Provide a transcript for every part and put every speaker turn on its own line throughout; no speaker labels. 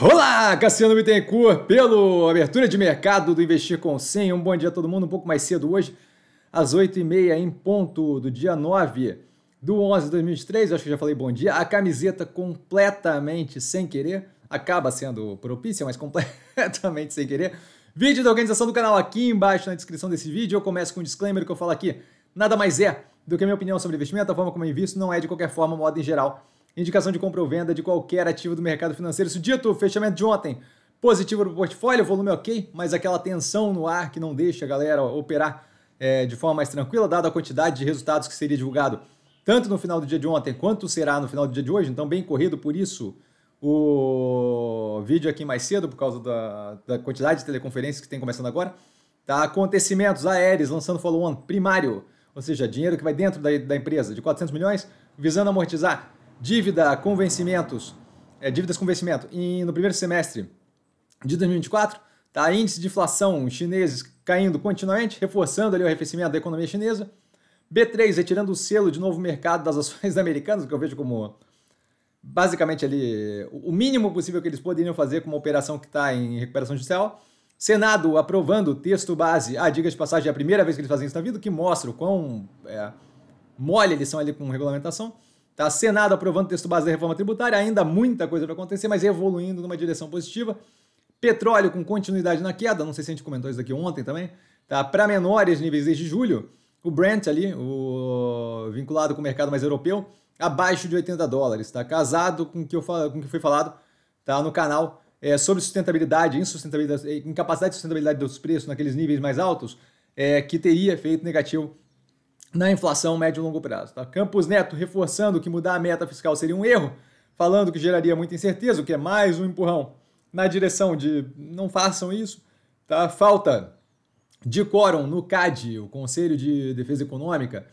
Olá, Cassiano Bittencourt, pelo abertura de mercado do Investir com 100. Um bom dia a todo mundo, um pouco mais cedo hoje, às 8h30 em ponto do dia 9 do 11 de 2023. Acho que já falei bom dia. A camiseta completamente sem querer, acaba sendo propícia, mas completamente sem querer. Vídeo da organização do canal aqui embaixo na descrição desse vídeo. Eu começo com um disclaimer que eu falo aqui. Nada mais é do que a minha opinião sobre investimento, a forma como eu invisto, não é de qualquer forma, modo em geral indicação de compra ou venda de qualquer ativo do mercado financeiro. Isso dito, fechamento de ontem, positivo no portfólio, volume ok, mas aquela tensão no ar que não deixa a galera operar é, de forma mais tranquila, dada a quantidade de resultados que seria divulgado tanto no final do dia de ontem quanto será no final do dia de hoje, então bem corrido por isso o vídeo aqui mais cedo, por causa da, da quantidade de teleconferências que tem começando agora. Tá? Acontecimentos aéreos lançando follow-on primário, ou seja, dinheiro que vai dentro da, da empresa, de 400 milhões, visando amortizar dívida com vencimentos, é, dívidas com vencimento em, no primeiro semestre de 2024, tá? índice de inflação chineses caindo continuamente, reforçando ali o arrefecimento da economia chinesa. B3 retirando o selo de novo mercado das ações americanas, que eu vejo como basicamente ali o mínimo possível que eles poderiam fazer com uma operação que está em recuperação judicial. Senado aprovando o texto base, ah, diga de passagem, é a primeira vez que eles fazem isso na vida, que mostra o quão é, mole eles são ali com regulamentação. Tá? Senado aprovando texto base da reforma tributária, ainda muita coisa para acontecer, mas evoluindo numa direção positiva. Petróleo com continuidade na queda, não sei se a gente comentou isso aqui ontem também, tá? Para menores níveis desde julho, o Brent ali, o vinculado com o mercado mais europeu, abaixo de 80 dólares, tá? Casado com o que, eu, com o que foi falado tá? no canal é, sobre sustentabilidade, insustentabilidade, incapacidade de sustentabilidade dos preços naqueles níveis mais altos, é, que teria efeito negativo na inflação médio e longo prazo. Tá? Campos Neto reforçando que mudar a meta fiscal seria um erro, falando que geraria muita incerteza, o que é mais um empurrão na direção de não façam isso. Tá? Falta de quórum no CAD, o Conselho de Defesa Econômica,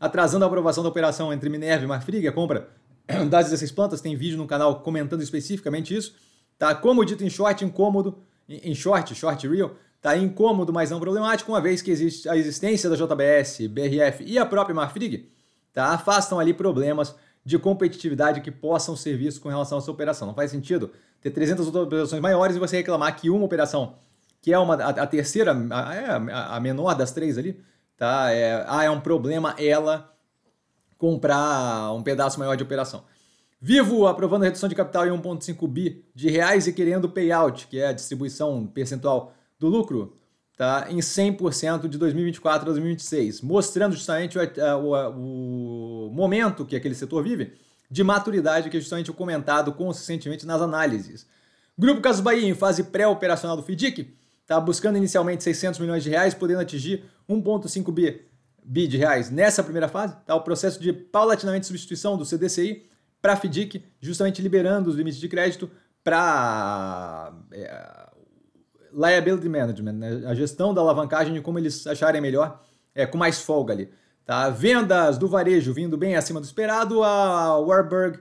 atrasando a aprovação da operação entre Minerva e Marfrig, a compra das 16 plantas. Tem vídeo no canal comentando especificamente isso. Tá? Como dito em short, incômodo, em short, short real, Tá incômodo, mas não problemático, uma vez que existe a existência da JBS, BRF e a própria Marfrig, tá? afastam ali problemas de competitividade que possam ser vistos com relação a essa operação. Não faz sentido ter 300 outras operações maiores e você reclamar que uma operação, que é uma, a, a terceira, a, é a, a, menor das três ali, tá? É, ah, é um problema ela comprar um pedaço maior de operação. Vivo aprovando a redução de capital em 1,5 bi de reais e querendo payout, que é a distribuição percentual do lucro tá, em 100% de 2024 a 2026, mostrando justamente o, o, o, momento que aquele setor vive de maturidade, que é justamente o comentado consistentemente nas análises. Grupo Casas Bahia, em fase pré-operacional do FIDIC, está buscando inicialmente 600 milhões de reais, podendo atingir 1,5 bi, bi de reais nessa primeira fase. Tá, o processo de paulatinamente substituição do CDCI para FIDIC, justamente liberando os limites de crédito para é, liability management, né? a gestão da alavancagem de como eles acharem melhor, é, com mais folga ali. Tá? Vendas do varejo vindo bem acima do esperado, a Warburg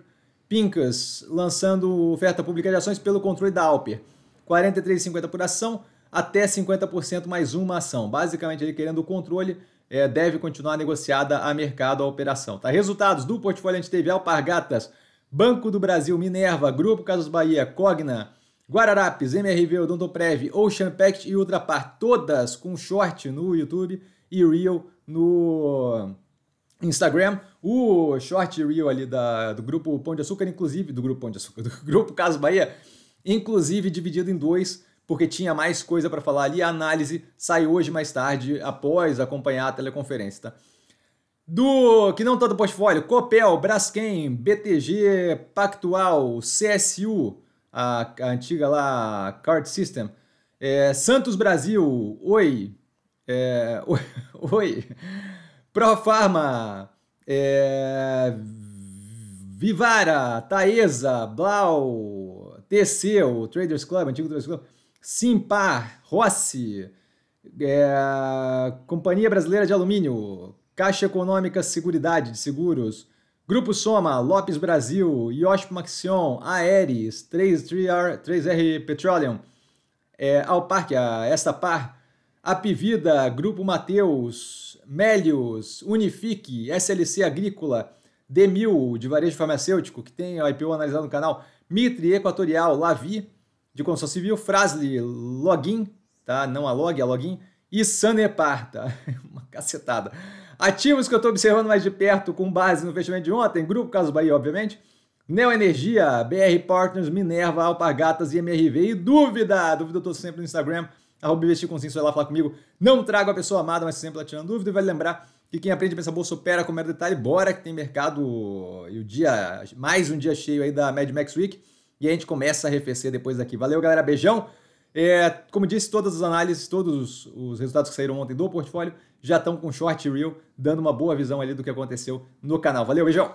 Pincus lançando oferta pública de ações pelo controle da Alper. 43,50 por ação, até 50% mais uma ação. Basicamente, ele querendo o controle, é, deve continuar negociada a mercado a operação. Tá? Resultados do portfólio a gente teve Alpargatas, Banco do Brasil, Minerva, Grupo Casas Bahia, Cogna, Guararapes, MRV, Odontoprev, Ocean Pact e Ultrapar, todas com short no YouTube e Reel no Instagram. O short Reel ali da, do grupo Pão de Açúcar, inclusive, do grupo Pão de Açúcar, do grupo Caso Bahia, inclusive dividido em dois, porque tinha mais coisa para falar ali. A análise sai hoje mais tarde, após acompanhar a teleconferência, tá? Do que não todo portfólio, Copel, Braskem, BTG, Pactual, CSU, a, a antiga lá Card System. É, Santos Brasil, oi. É, oi. Profarma, é, Vivara, Taesa, Blau, TC, o Traders Club, antigo Traders Club, Simpar, Rossi, é, Companhia Brasileira de Alumínio, Caixa Econômica Seguridade de Seguros, Grupo Soma, Lopes Brasil, Yosh Maxion, Aeres, 3, 3R, 3R Petroleum, é, Alparque, a Estapar, Apivida, Grupo Mateus, Melios, Unifique, SLC Agrícola, Demil, de varejo farmacêutico, que tem o IPO analisado no canal, Mitre Equatorial, Lavi, de construção civil, Frasli Login, tá? Não a log, a login, e Sanepar, tá? Uma cacetada. Ativos que eu estou observando mais de perto com base no fechamento de ontem, Grupo Caso Bahia, obviamente, Neoenergia, BR Partners, Minerva, Alpargatas e MRV. E dúvida, dúvida eu estou sempre no Instagram, arroba investir com lá falar comigo. Não trago a pessoa amada, mas sempre lá tirando dúvida. E vai lembrar que quem aprende a pensar bolsa opera com o detalhe. Bora que tem mercado e o dia, mais um dia cheio aí da Mad Max Week. E a gente começa a arrefecer depois daqui. Valeu, galera. Beijão. É, como disse, todas as análises, todos os resultados que saíram ontem do portfólio já estão com short reel, dando uma boa visão ali do que aconteceu no canal. Valeu, beijão!